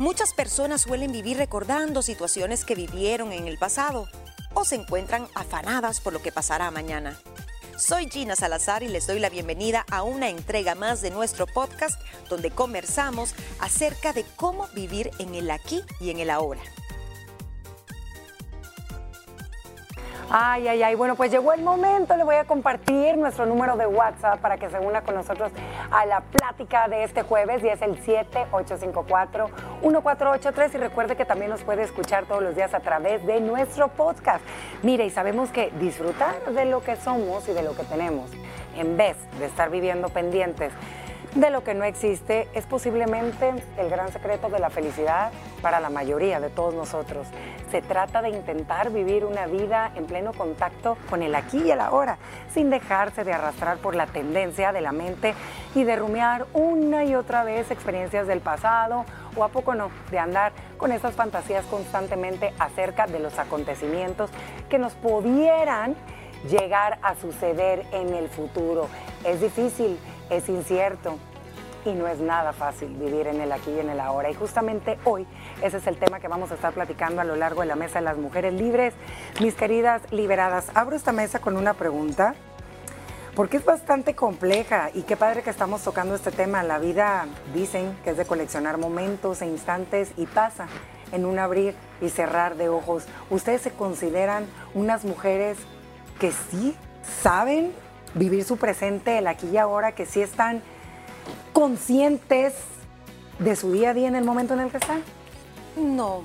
Muchas personas suelen vivir recordando situaciones que vivieron en el pasado o se encuentran afanadas por lo que pasará mañana. Soy Gina Salazar y les doy la bienvenida a una entrega más de nuestro podcast donde conversamos acerca de cómo vivir en el aquí y en el ahora. Ay, ay, ay. Bueno, pues llegó el momento. Le voy a compartir nuestro número de WhatsApp para que se una con nosotros a la plática de este jueves y es el 7854-1483. Y recuerde que también nos puede escuchar todos los días a través de nuestro podcast. Mire, y sabemos que disfrutar de lo que somos y de lo que tenemos, en vez de estar viviendo pendientes de lo que no existe es posiblemente el gran secreto de la felicidad para la mayoría de todos nosotros. Se trata de intentar vivir una vida en pleno contacto con el aquí y el ahora, sin dejarse de arrastrar por la tendencia de la mente y de rumiar una y otra vez experiencias del pasado o a poco no, de andar con esas fantasías constantemente acerca de los acontecimientos que nos pudieran llegar a suceder en el futuro. Es difícil, es incierto y no es nada fácil vivir en el aquí y en el ahora. Y justamente hoy ese es el tema que vamos a estar platicando a lo largo de la mesa de las mujeres libres. Mis queridas liberadas, abro esta mesa con una pregunta porque es bastante compleja y qué padre que estamos tocando este tema. La vida dicen que es de coleccionar momentos e instantes y pasa en un abrir y cerrar de ojos. ¿Ustedes se consideran unas mujeres que sí saben vivir su presente, el aquí y ahora, que sí están conscientes de su día a día en el momento en el que están? No,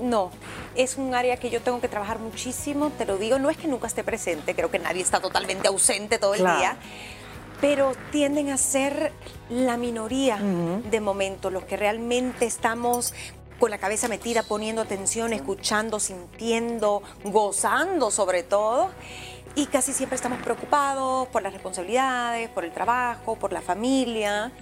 no. Es un área que yo tengo que trabajar muchísimo, te lo digo, no es que nunca esté presente, creo que nadie está totalmente ausente todo el Claro. día, pero tienden a ser la minoría de momentos, los que realmente estamos con la cabeza metida, poniendo atención, escuchando, sintiendo, gozando sobre todo. Y casi siempre estamos preocupados por las responsabilidades, por el trabajo, por la familia.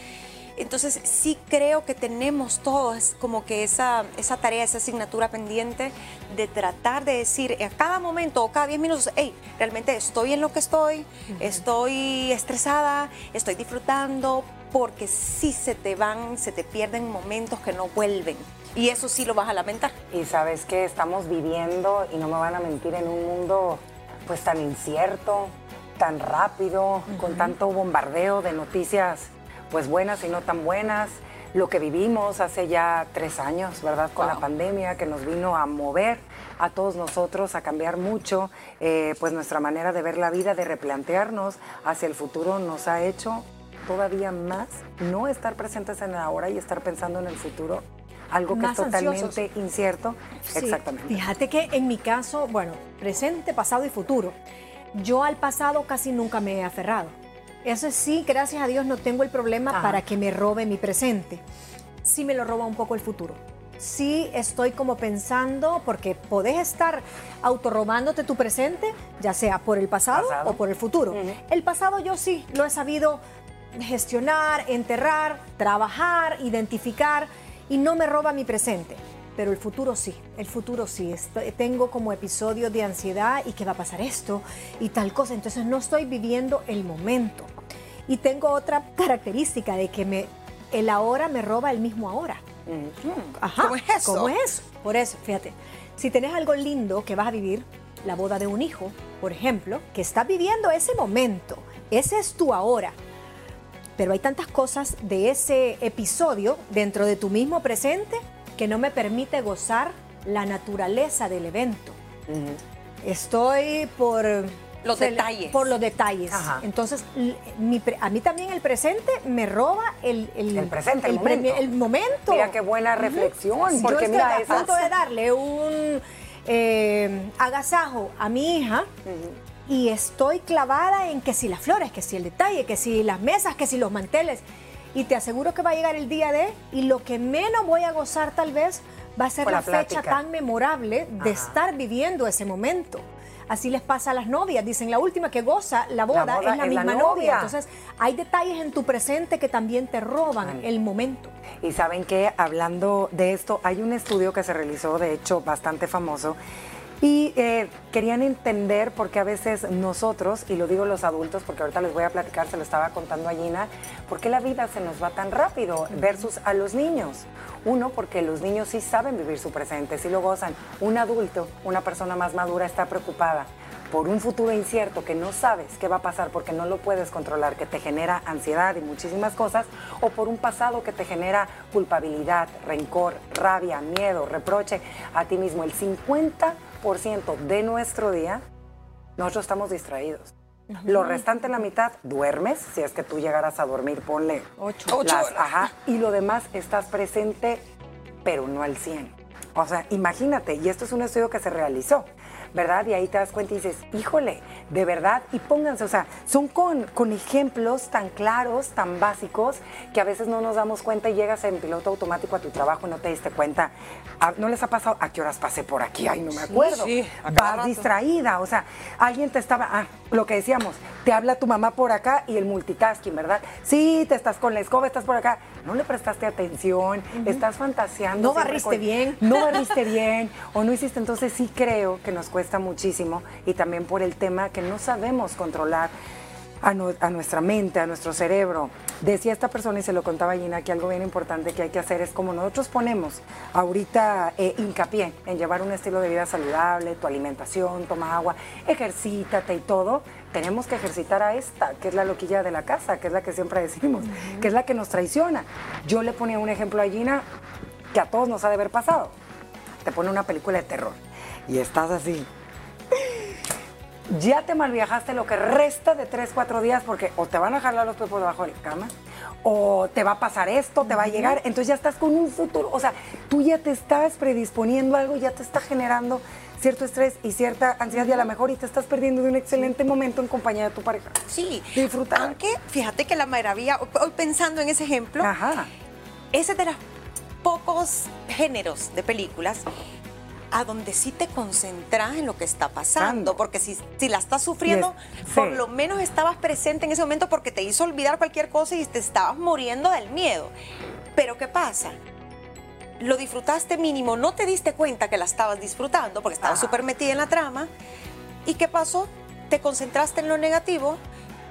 Entonces sí creo que tenemos todos como que esa, esa tarea, esa asignatura pendiente de tratar de decir a cada momento o cada 10 minutos, hey, realmente estoy en lo que estoy, estoy estresada, estoy disfrutando, porque sí se te van, se te pierden momentos que no vuelven. Y eso sí lo vas a lamentar. Y sabes que estamos viviendo, y no me van a mentir, en un mundo pues tan incierto, tan rápido, con tanto bombardeo de noticias pues buenas y no tan buenas. Lo que vivimos hace ya tres años, ¿verdad? Con la pandemia que nos vino a mover a todos nosotros, a cambiar mucho, eh, pues nuestra manera de ver la vida, de replantearnos hacia el futuro, nos ha hecho todavía más no estar presentes en el ahora y estar pensando en el futuro, algo que es ansiosos. totalmente incierto. Sí, Exactamente. Fíjate que en mi caso, bueno, presente, pasado y futuro. Yo al pasado casi nunca me he aferrado. Eso sí, gracias a Dios no tengo el problema Ajá. para que me robe mi presente. Sí me lo roba un poco el futuro. Sí estoy como pensando, porque podés estar autorrobándote tu presente, ya sea por el pasado, Pasado. o por el futuro. Ujú. El pasado yo sí lo he sabido gestionar, enterrar, trabajar, identificar y no me roba mi presente. Pero el futuro sí, el futuro sí. Estoy- tengo como episodios de ansiedad y que va a pasar esto y tal cosa. Entonces no estoy viviendo el momento. Y tengo otra característica de que me, el ahora me roba el mismo ahora. Ajá. ¿Cómo es eso? ¿Cómo es eso? Por eso, fíjate, si tenés algo lindo que vas a vivir, la boda de un hijo, por ejemplo, que estás viviendo ese momento, ese es tu ahora. Pero hay tantas cosas de ese episodio dentro de tu mismo presente que no me permite gozar la naturaleza del evento. Estoy por... Los detalles. Por los detalles. Ajá. Entonces, mi a mí también el presente me roba el... El presente, el momento. el momento. Mira qué buena reflexión, Yo porque estoy mira, a esas- punto de darle un eh, agasajo a mi hija y estoy clavada en que si las flores, que si el detalle, que si las mesas, que si los manteles. Y te aseguro que va a llegar el día de, y lo que menos voy a gozar tal vez va a ser la, la fecha tan memorable de Ajá. estar viviendo ese momento. Así les pasa a las novias. Dicen, la última que goza la boda, boda es la es la misma novia. novia. Entonces, hay detalles en tu presente que también te roban el momento. Y saben que hablando de esto, hay un estudio que se realizó, de hecho, bastante famoso. Y eh, querían entender por qué a veces nosotros, y lo digo los adultos, porque ahorita les voy a platicar, se lo estaba contando a Gina, por qué la vida se nos va tan rápido versus a los niños. Uno, porque los niños sí saben vivir su presente, sí lo gozan. Un adulto, una persona más madura, está preocupada por un futuro incierto que no sabes qué va a pasar porque no lo puedes controlar, que te genera ansiedad y muchísimas cosas, o por un pasado que te genera culpabilidad, rencor, rabia, miedo, reproche a ti mismo. El 50% de nuestro día, nosotros estamos distraídos. Lo restante, la mitad, duermes. Si es que tú llegaras a dormir, ponle Ocho. Ocho las- horas. ajá, y lo demás estás presente, pero no al 100. O sea, imagínate, y esto es un estudio que se realizó, ¿verdad? Y ahí te das cuenta y dices, híjole, de verdad, y pónganse, o sea, son con, con ejemplos tan claros, tan básicos, que a veces no nos damos cuenta y llegas en piloto automático a tu trabajo y no te diste cuenta. Ah, ¿No les ha pasado a qué horas pasé por aquí? Ay, no me acuerdo. sí, cada Vas distraída, o sea, alguien te estaba, ah, lo que decíamos, te habla tu mamá por acá y el multitasking, ¿verdad? Sí, te estás con la escoba, estás por acá, no le prestaste atención, estás fantaseando. No barriste bien. No barriste bien o no hiciste, entonces sí creo que nos cuesta muchísimo y también por el tema que no sabemos controlar a, nu- a nuestra mente, a nuestro cerebro. Decía esta persona y se lo contaba Gina que algo bien importante que hay que hacer es como nosotros ponemos ahorita eh, hincapié en llevar un estilo de vida saludable, tu alimentación, toma agua, ejercítate y todo. Tenemos que ejercitar a esta, que es la loquilla de la casa, que es la que siempre decimos, que es la que nos traiciona. Yo le ponía un ejemplo a Gina que a todos nos ha de haber pasado. Te pone una película de terror y estás así, ya te malviajaste lo que resta de 3, 4 días porque o te van a jalar los pies por debajo de la cama o te va a pasar esto, te va a llegar, entonces ya estás con un futuro, o sea, tú ya te estás predisponiendo a algo, ya te está generando cierto estrés y cierta ansiedad y a lo mejor y te estás perdiendo de un excelente momento en compañía de tu pareja. Sí, Disfrutar. Aunque fíjate que la maravilla, hoy pensando en ese ejemplo, Ajá. ese es de los pocos géneros de películas a donde sí te concentras en lo que está pasando, porque si, si la estás sufriendo, por sí. lo menos estabas presente en ese momento porque te hizo olvidar cualquier cosa y te estabas muriendo del miedo. Pero ¿qué pasa? Lo disfrutaste mínimo, no te diste cuenta que la estabas disfrutando porque estabas Ajá. súper metida en la trama. ¿Y qué pasó? Te concentraste en lo negativo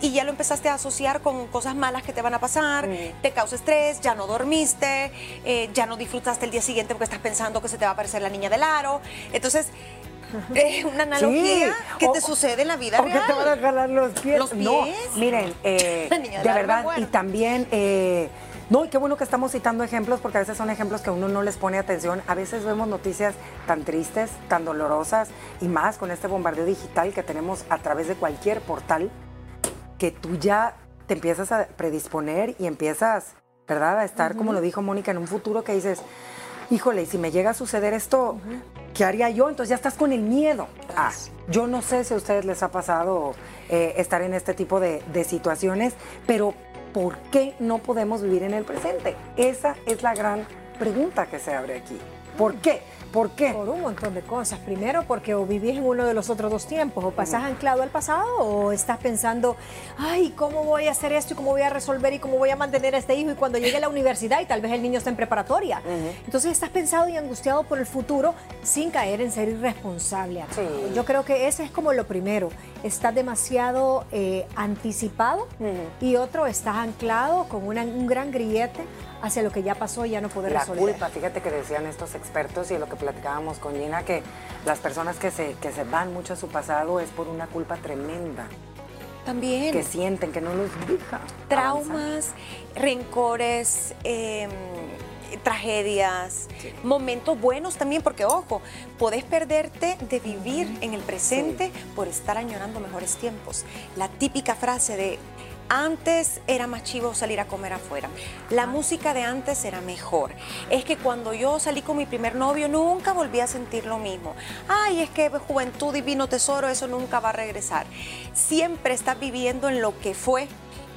y ya lo empezaste a asociar con cosas malas que te van a pasar, Mm. te causa estrés, ya no dormiste, eh, ya no disfrutaste el día siguiente porque estás pensando que se te va a aparecer la niña del aro. Entonces, es una analogía Sí. que O- te sucede en la vida o que te van a jalar los pies. Los No, pies. miren, eh, de verdad, y también, eh, no, y qué bueno que estamos citando ejemplos, porque a veces son ejemplos que uno no les pone atención. A veces vemos noticias tan tristes, tan dolorosas, y más con este bombardeo digital que tenemos a través de cualquier portal, que tú ya te empiezas a predisponer y empiezas, ¿verdad?, a estar, como lo dijo Mónica, en un futuro que dices, híjole, y si me llega a suceder esto, ¿qué haría yo? Entonces ya estás con el miedo. Ah, yo no sé si a ustedes les ha pasado eh, estar en este tipo de, de situaciones, pero ¿por qué no podemos vivir en el presente? Esa es la gran pregunta que se abre aquí. ¿Por qué? ¿Por qué? Por un montón de cosas. Primero, porque o vivís en uno de los otros dos tiempos, o pasás anclado al pasado, o estás pensando, ay, ¿cómo voy a hacer esto y cómo voy a resolver y cómo voy a mantener a este hijo? Y cuando llegue a la universidad y tal vez el niño está en preparatoria. Entonces estás pensado y angustiado por el futuro sin caer en ser irresponsable. Sí. Yo creo que ese es como lo primero. Estás demasiado eh, anticipado y otro, estás anclado con una- un gran grillete hacia lo que ya pasó y ya no poder La resolver. culpa, fíjate que decían estos expertos y lo que platicábamos con Gina, que las personas que se, que se van mucho a su pasado es por una culpa tremenda, También. que sienten que no los deja. avanzar. traumas, rencores, eh, tragedias, momentos buenos también, porque ojo, podés perderte de vivir en el presente por estar añorando mejores tiempos. La típica frase de antes era más chivo salir a comer afuera. La música de antes era mejor. Es que cuando yo salí con mi primer novio nunca volví a sentir lo mismo. Ay, es que juventud divino tesoro, eso nunca va a regresar. Siempre estás viviendo en lo que fue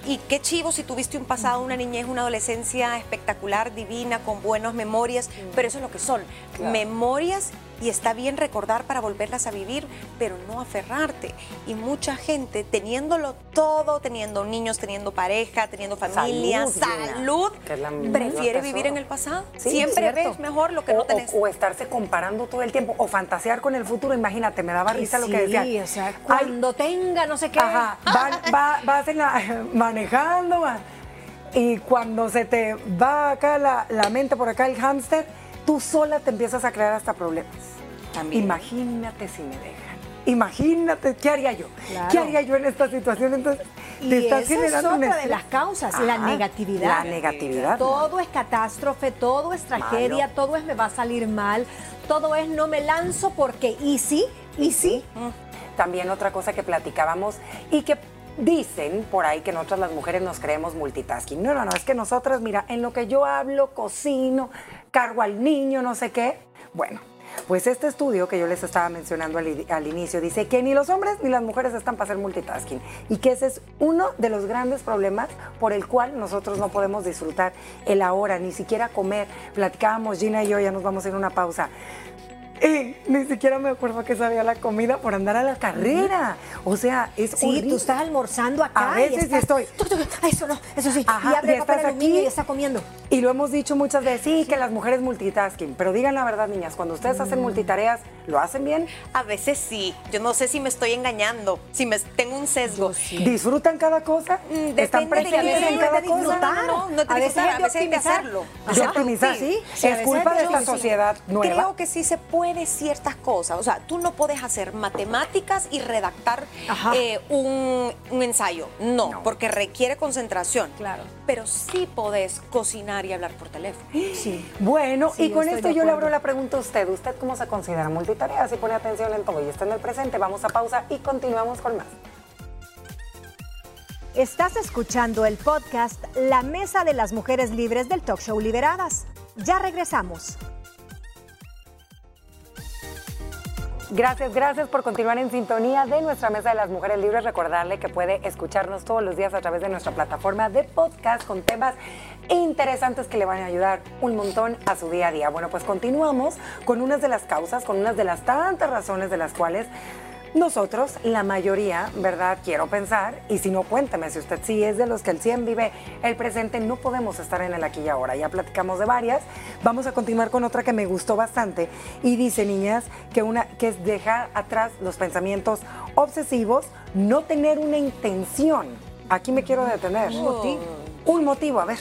y qué chivo si tuviste un pasado, una niñez, una adolescencia espectacular, divina, con buenas memorias, pero eso es lo que son, Claro. memorias y está bien recordar para volverlas a vivir, pero no aferrarte. Y mucha gente teniéndolo todo, teniendo niños, teniendo pareja, teniendo familia, Salud, prefiere vivir en el pasado. Sí, Siempre ves mejor lo que o, no tenés. O, o estarse comparando todo el tiempo, o fantasear con el futuro. Imagínate, me daba risa lo que decían. o sea, Ay, cuando tenga no sé qué. Ajá, va- va- vas en la- manejando, va, y cuando se te va acá la, la mente por acá el hámster, tú sola te empiezas a crear hasta problemas. También. Imagínate si me dejan. Imagínate, ¿qué haría yo? Claro. ¿Qué haría yo en esta situación? Entonces, Y te estás esa es generando un otra de las causas, la negatividad. La negatividad. Todo es catástrofe, todo es tragedia, todo es me va a salir mal, todo es no me lanzo porque y sí, y sí. También otra cosa que platicábamos y que dicen por ahí que nosotras las mujeres nos creemos multitasking. No, no, no, es que nosotras, mira, en lo que yo hablo, cocino, cargo al niño, no sé qué. Bueno, pues este estudio que yo les estaba mencionando al, inicio dice que ni los hombres ni las mujeres están para hacer multitasking y que ese es uno de los grandes problemas por el cual nosotros no podemos disfrutar el ahora, ni siquiera comer. Platicábamos Gina y yo, ya nos vamos a ir a una pausa. Eh, ni siquiera me acuerdo que sabía la comida por andar a la carrera. O sea, es Sí, horrible. tú estás almorzando acá. A veces y y estás, estoy- Eso no, eso sí. Ajá, y abre y el papel estás aluminio aquí. y está comiendo. Y lo hemos dicho muchas veces, sí, que las mujeres multitasking, pero digan la verdad, niñas, cuando ustedes Mm. hacen multitareas, ¿lo hacen bien? A veces sí. Yo no sé si me estoy engañando, si me tengo un sesgo. ¿Disfrutan cada cosa? Mm, ¿Están presentes en cada de cosa? disfrutar. No, no, no, no, no te a veces a veces hay que hacerlo. De optimizar. Sí, sí, es culpa de esta sociedad nueva. Creo que sí se puede ciertas cosas. O sea, tú no puedes hacer matemáticas y redactar eh, un, un ensayo. No, No. porque requiere concentración. Claro. Pero sí podés cocinar y hablar por teléfono. Sí. Bueno, Sí, y con esto yo le abro la pregunta a usted. ¿Usted cómo se considera multitarea? Si pone atención en todo y está en el presente, vamos a pausa y continuamos con más. Estás escuchando el podcast La Mesa de las Mujeres Libres del Talk Show Liberadas. Ya regresamos. Gracias, gracias por continuar en sintonía de nuestra Mesa de las Mujeres Libres. Recordarle que puede escucharnos todos los días a través de nuestra plataforma de podcast con temas interesantes que le van a ayudar un montón a su día a día. Bueno, pues continuamos con unas de las causas, con unas de las tantas razones de las cuales nosotros, la mayoría, ¿verdad? Quiero pensar, y si no, cuénteme, si usted sí es de los que el 100 vive el presente, no podemos estar en el aquí y ahora. Ya platicamos de varias. Vamos a continuar con otra que me gustó bastante. Y dice, niñas, que, una, que es dejar atrás los pensamientos obsesivos, no tener una intención. Aquí me quiero detener. Un motivo. Un motivo, a ver.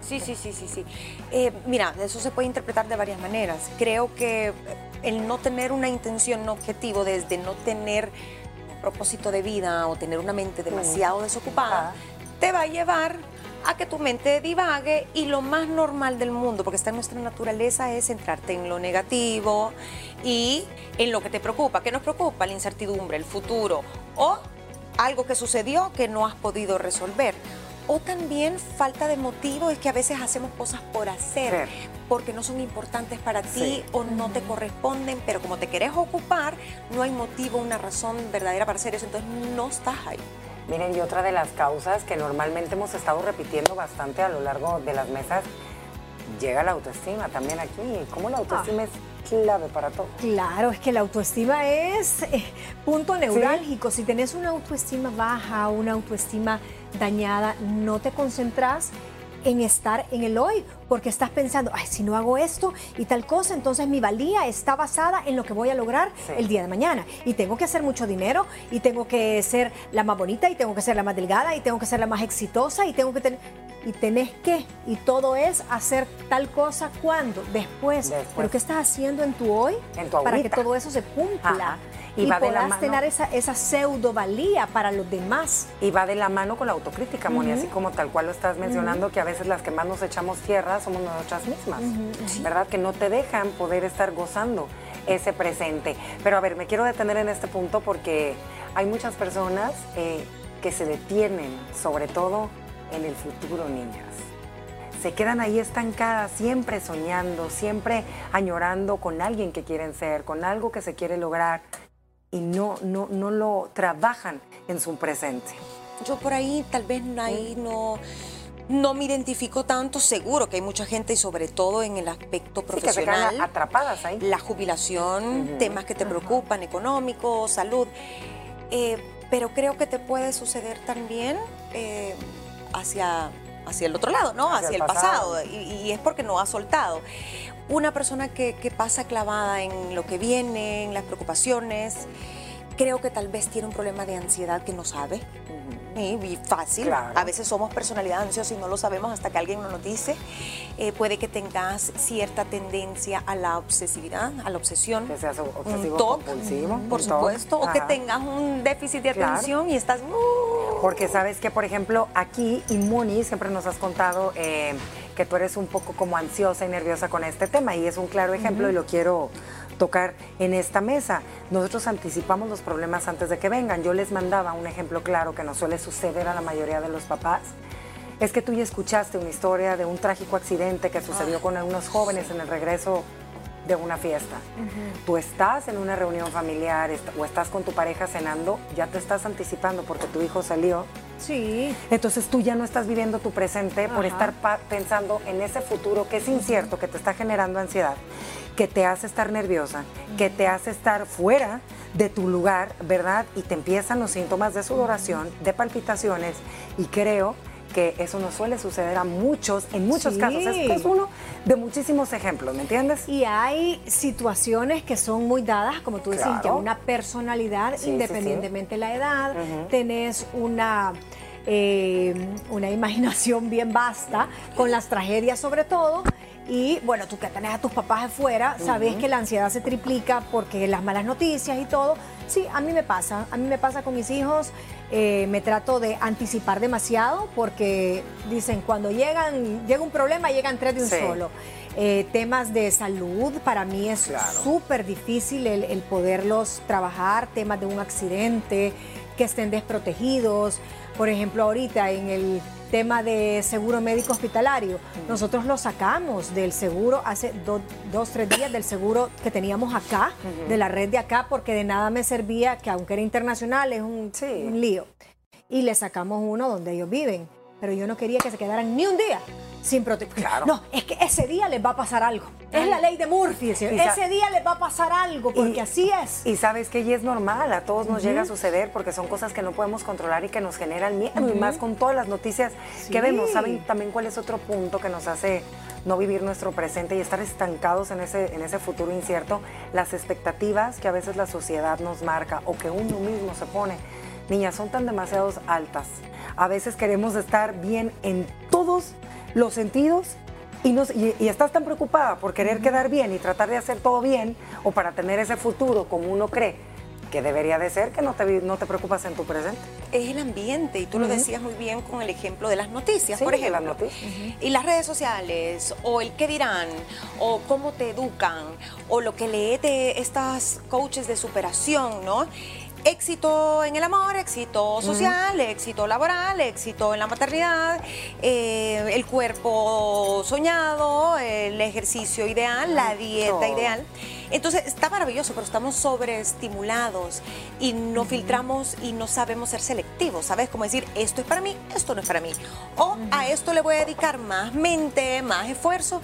Sí, sí, sí, sí, sí. Eh, mira, eso se puede interpretar de varias maneras. Creo que el no tener una intención, un objetivo, desde no tener un propósito de vida o tener una mente demasiado desocupada, Ajá. te va a llevar a que tu mente divague y lo más normal del mundo, porque está en nuestra naturaleza, es centrarte en lo negativo y en lo que te preocupa. ¿Qué nos preocupa? La incertidumbre, el futuro o algo que sucedió que no has podido resolver. O también falta de motivo es que a veces hacemos cosas por hacer, Sí. Porque no son importantes para ti Sí. o no te corresponden, pero como te querés ocupar, no hay motivo, una razón verdadera para hacer eso, entonces no estás ahí. Miren, y otra de las causas que normalmente hemos estado repitiendo bastante a lo largo de las mesas, llega la autoestima también aquí. ¿Cómo la autoestima es clave para todo? Claro, es que la autoestima es eh, punto neurálgico. Si tenés una autoestima baja, una autoestima dañada, no te concentras en estar en el hoy, porque estás pensando, ay, si no hago esto y tal cosa, entonces mi valía está basada en lo que voy a lograr Sí. el día de mañana. Y tengo que hacer mucho dinero, y tengo que ser la más bonita, y tengo que ser la más delgada, y tengo que ser la más exitosa, y tengo que tener... Y tenés que, y todo es hacer tal cosa cuando, después. Después. Pero ¿qué estás haciendo en tu hoy En tu para que todo eso se cumpla? Ajá. Y Y, va de la tener esa, esa pseudo valía para los demás. Y va de la mano con la autocrítica, Moni, así como tal cual lo estás mencionando, que a veces las que más nos echamos tierra somos nosotras mismas, ¿verdad? Que no te dejan poder estar gozando ese presente. Pero a ver, me quiero detener en este punto porque hay muchas personas eh, que se detienen, sobre todo en el futuro, niñas. Se quedan ahí estancadas, siempre soñando, siempre añorando con alguien que quieren ser, con algo que se quiere lograr y no, no, no lo trabajan en su presente. Yo por ahí tal vez ahí no, no me identifico tanto, seguro que hay mucha gente y sobre todo en el aspecto Sí, que se quedan profesional. atrapadas ahí. la jubilación, temas que te preocupan, económicos, salud. Eh, pero creo que te puede suceder también eh, hacia, hacia el otro lado, ¿no? Hacia Hacia, el pasado. pasado. Y, y es porque no ha soltado. Una persona que, que pasa clavada en lo que viene, en las preocupaciones, creo que tal vez tiene un problema de ansiedad que no sabe. Sí, y fácil. Claro. A veces somos personalidad ansiosa y no lo sabemos hasta que alguien nos lo dice. Eh, puede que tengas cierta tendencia a la obsesividad, a la obsesión. Que seas un obsesivo TOC, compulsivo, por un TOC, supuesto. O que tengas un déficit de Claro. atención y estás... uh, Porque sabes que, por ejemplo, aquí, y Moni, siempre nos has contado eh, que tú eres un poco como ansiosa y nerviosa con este tema, y es un claro ejemplo y lo quiero tocar en esta mesa. Nosotros anticipamos los problemas antes de que vengan. Yo les mandaba un ejemplo claro que nos suele suceder a la mayoría de los papás. Es que tú ya escuchaste una historia de un trágico accidente que sucedió con unos jóvenes en el regreso de una fiesta. Tú estás en una reunión familiar o estás con tu pareja cenando, ya te estás anticipando porque tu hijo salió. Sí. Entonces tú ya no estás viviendo tu presente por estar pensando en ese futuro que es incierto, que te está generando ansiedad, que te hace estar nerviosa, que te hace estar fuera de tu lugar, ¿verdad? Y te empiezan los síntomas de sudoración, de palpitaciones y creo que eso nos suele suceder a muchos, en muchos Sí. casos. Este es uno de muchísimos ejemplos, ¿me entiendes? Y hay situaciones que son muy dadas, como tú Claro. ya una personalidad, Sí, sí, independientemente de la edad, Ujú. tenés una, eh, una imaginación bien vasta, con las tragedias sobre todo. Y bueno, tú que tenés a tus papás afuera, sabés que la ansiedad se triplica porque las malas noticias y todo. Sí, a mí me pasa, a mí me pasa con mis hijos, eh, me trato de anticipar demasiado porque dicen, cuando llegan, llega un problema, llegan tres de un Sí. solo. Eh, temas de salud, para mí es Claro. súper difícil el, el poderlos trabajar, temas de un accidente, que estén desprotegidos. Por ejemplo, ahorita en el tema de seguro médico hospitalario, nosotros lo sacamos del seguro hace do- dos, tres días del seguro que teníamos acá, de la red de acá, porque de nada me servía, que aunque era internacional, es un, Sí. un lío. Y le sacamos uno donde ellos viven. Pero yo no quería que se quedaran ni un día sin protección. Claro. No, es que ese día les va a pasar algo. Es la ley de Murphy. Ese día les va a pasar algo, porque Y- así es. Y sabes que y es normal, a todos nos llega a suceder porque son cosas que no podemos controlar y que nos generan miedo, y más con todas las noticias que vemos. ¿Saben también cuál es otro punto que nos hace no vivir nuestro presente y estar estancados en ese, en ese futuro incierto? Las expectativas que a veces la sociedad nos marca o que uno mismo se pone. Niñas, son tan demasiados altas. A veces queremos estar bien en todos los sentidos y, nos- y- y estás tan preocupada por querer quedar bien y tratar de hacer todo bien o para tener ese futuro como uno cree que debería de ser, que no te, no te preocupas en tu presente. es el ambiente y tú lo decías muy bien con el ejemplo de las noticias, Sí, por ejemplo. las noticias. Y las redes sociales, o el qué dirán, o cómo te educan, o lo que lees de estas coaches de superación, ¿no? Éxito en el amor, éxito social, éxito laboral, éxito en la maternidad, eh, el cuerpo soñado, el ejercicio ideal, la dieta ideal. Entonces está maravilloso, pero estamos sobreestimulados y no filtramos y no sabemos ser selectivos, ¿sabes? Como decir, esto es para mí, esto no es para mí. O a esto le voy a dedicar más mente, más esfuerzo.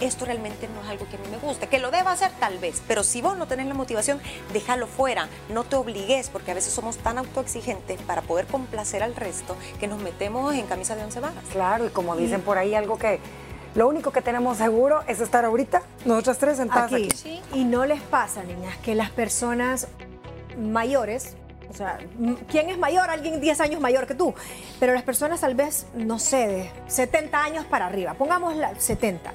Esto realmente no es algo que a mí me guste. Que lo deba hacer tal vez, pero si vos no tenés la motivación, déjalo fuera. No te obligues, porque a veces somos tan autoexigentes para poder complacer al resto que nos metemos en camisa de once varas. Claro, y como dicen por ahí, algo que lo único que tenemos seguro es estar ahorita, nosotras tres sentadas aquí. aquí. Y no les pasa, niñas, que las personas mayores, o sea, ¿quién es mayor? Alguien 10 años mayor que tú. Pero las personas tal vez, no sé, de 70 años para arriba, pongamos la 70,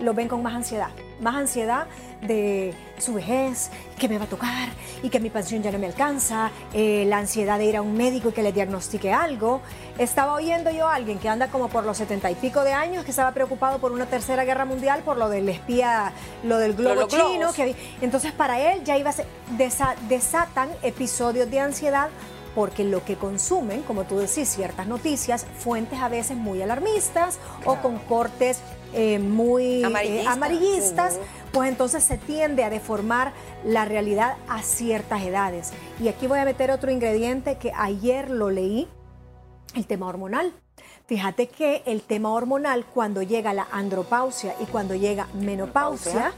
lo ven con más ansiedad. Más ansiedad de su vejez, que me va a tocar y que mi pensión ya no me alcanza, eh, la ansiedad de ir a un médico y que le diagnostique algo. Estaba oyendo yo a alguien que anda como por los setenta y pico de años que estaba preocupado por una tercera guerra mundial, por lo del espía, lo del globo los chino. Que entonces para él ya iba a ser, desa- desatan episodios de ansiedad porque lo que consumen, como tú decís, ciertas noticias, fuentes a veces muy alarmistas o con cortes eh, muy eh, Amarillistas. pues entonces se tiende a deformar la realidad a ciertas edades. Y aquí voy a meter otro ingrediente que ayer lo leí, el tema hormonal. Fíjate que el tema hormonal, cuando llega la andropausia y cuando llega menopausia,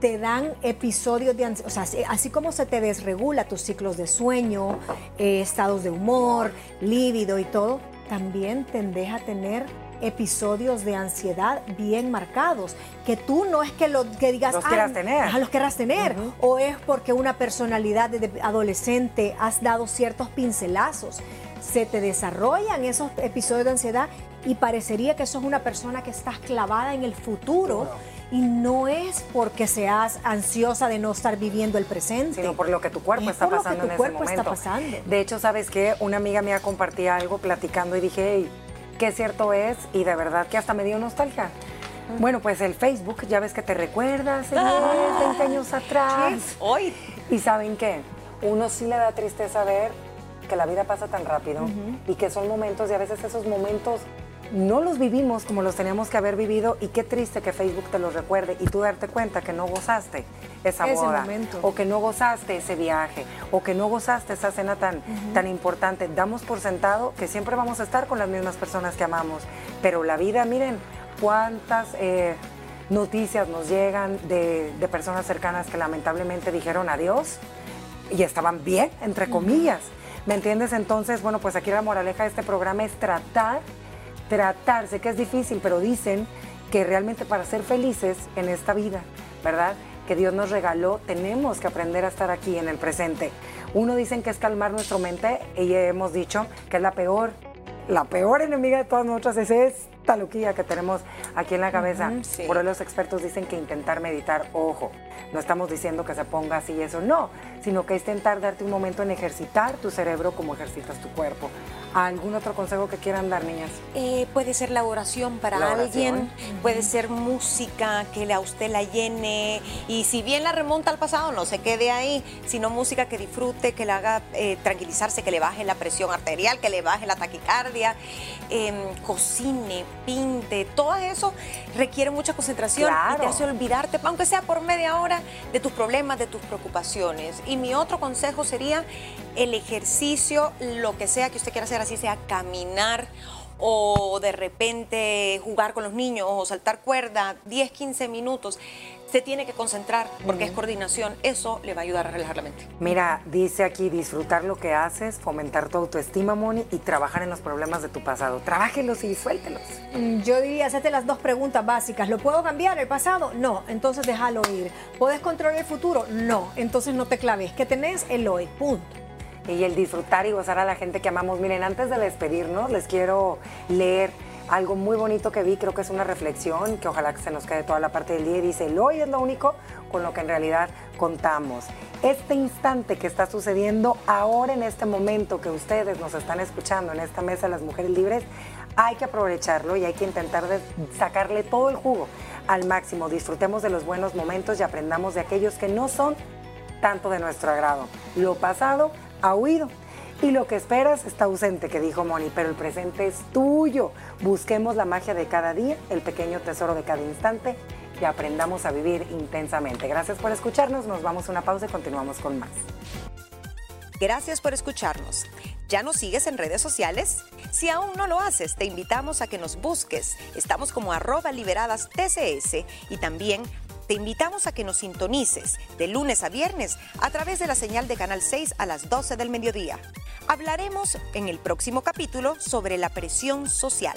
te dan episodios de o sea, así, así como se te desregula tus ciclos de sueño, eh, estados de humor, lívido y todo, también tendés a tener episodios de ansiedad bien marcados, que tú no es que lo que digas, Los "Ah, quieras tener". los querrás tener, o es porque una personalidad de adolescente has dado ciertos pincelazos. se te desarrollan esos episodios de ansiedad y parecería que sos una persona que estás clavada en el futuro. Y no es porque seas ansiosa de no estar viviendo el presente. Sino por lo que tu cuerpo Es está por lo que pasando tu en ese cuerpo momento. está pasando. De hecho, ¿sabes qué? Una amiga mía compartía algo platicando y dije, "Ey, qué cierto es y de verdad que hasta me dio nostalgia. Bueno, pues el Facebook, ya ves que te recuerda, hace 10, 20 años atrás. Hoy Y ¿saben qué? Uno sí le da tristeza ver que la vida pasa tan rápido y que son momentos y a veces esos momentos no los vivimos como los teníamos que haber vivido y qué triste que Facebook te los recuerde y tú darte cuenta que no gozaste esa Ese boda momento. o que no gozaste ese viaje o que no gozaste esa cena tan, tan importante. Damos por sentado que siempre vamos a estar con las mismas personas que amamos, pero la vida, miren, cuántas eh, noticias nos llegan de, de personas cercanas que lamentablemente dijeron adiós y estaban bien, entre comillas. ¿Me entiendes? Entonces, bueno, pues aquí la moraleja de este programa es tratar, tratar, sé que es difícil, pero dicen que realmente para ser felices en esta vida, ¿verdad? Que Dios nos regaló, tenemos que aprender a estar aquí en el presente. Uno dicen que es calmar nuestra mente y hemos dicho que es la peor, la peor enemiga de todas nosotras es esta loquilla que tenemos aquí en la cabeza. sí. Por eso los expertos dicen que intentar meditar, ojo, no estamos diciendo que se ponga así eso, no, sino que es intentar darte un momento en ejercitar tu cerebro como ejercitas tu cuerpo. ¿Algún otro consejo que quieran dar, niñas? Eh, puede ser la oración para La oración. alguien, puede ser música que le- a usted la llene y si bien la remonta al pasado, no se quede ahí, sino música que disfrute, que le haga eh, tranquilizarse, que le baje la presión arterial, que le baje la taquicardia, em, cocine, pinte, todo eso requiere mucha concentración y te hace olvidarte, aunque sea por media hora, de tus problemas, de tus preocupaciones. Y mi otro consejo sería el ejercicio, lo que sea que usted quiera hacer, así sea caminar o de repente jugar con los niños o saltar cuerda, 10, 15 minutos. Se tiene que concentrar porque es coordinación. Eso le va a ayudar a relajar la mente. Mira, dice aquí disfrutar lo que haces, fomentar tu autoestima, Moni, y trabajar en los problemas de tu pasado. Trabájelos y suéltelos. Mm, Yo diría, hacerte las dos preguntas básicas. ¿Lo puedo cambiar el pasado? No, entonces déjalo ir. ¿Puedes controlar el futuro? No, entonces no te claves. ¿Qué tenés? El hoy, punto. y el disfrutar y gozar a la gente que amamos. Miren, antes de despedirnos, les quiero leer algo muy bonito que vi, creo que es una reflexión, que ojalá que se nos quede toda la parte del día y dice, el hoy es lo único con lo que en realidad contamos. Este instante que está sucediendo ahora en este momento que ustedes nos están escuchando en esta mesa de las mujeres libres, hay que aprovecharlo y hay que intentar sacarle todo el jugo al máximo. Disfrutemos de los buenos momentos y aprendamos de aquellos que no son tanto de nuestro agrado. Lo pasado ha huido y lo que esperas está ausente, que dijo Moni, pero el presente es tuyo. Busquemos la magia de cada día, el pequeño tesoro de cada instante y aprendamos a vivir intensamente. Gracias por escucharnos, nos vamos a una pausa y continuamos con más. Gracias por escucharnos. ¿Ya nos sigues en redes sociales? Si aún no lo haces, te invitamos a que nos busques. Estamos como arroba liberadas TCS y también te invitamos a que nos sintonices de lunes a viernes a través de la señal de Canal 6 a las 12 del mediodía. Hablaremos en el próximo capítulo sobre la presión social.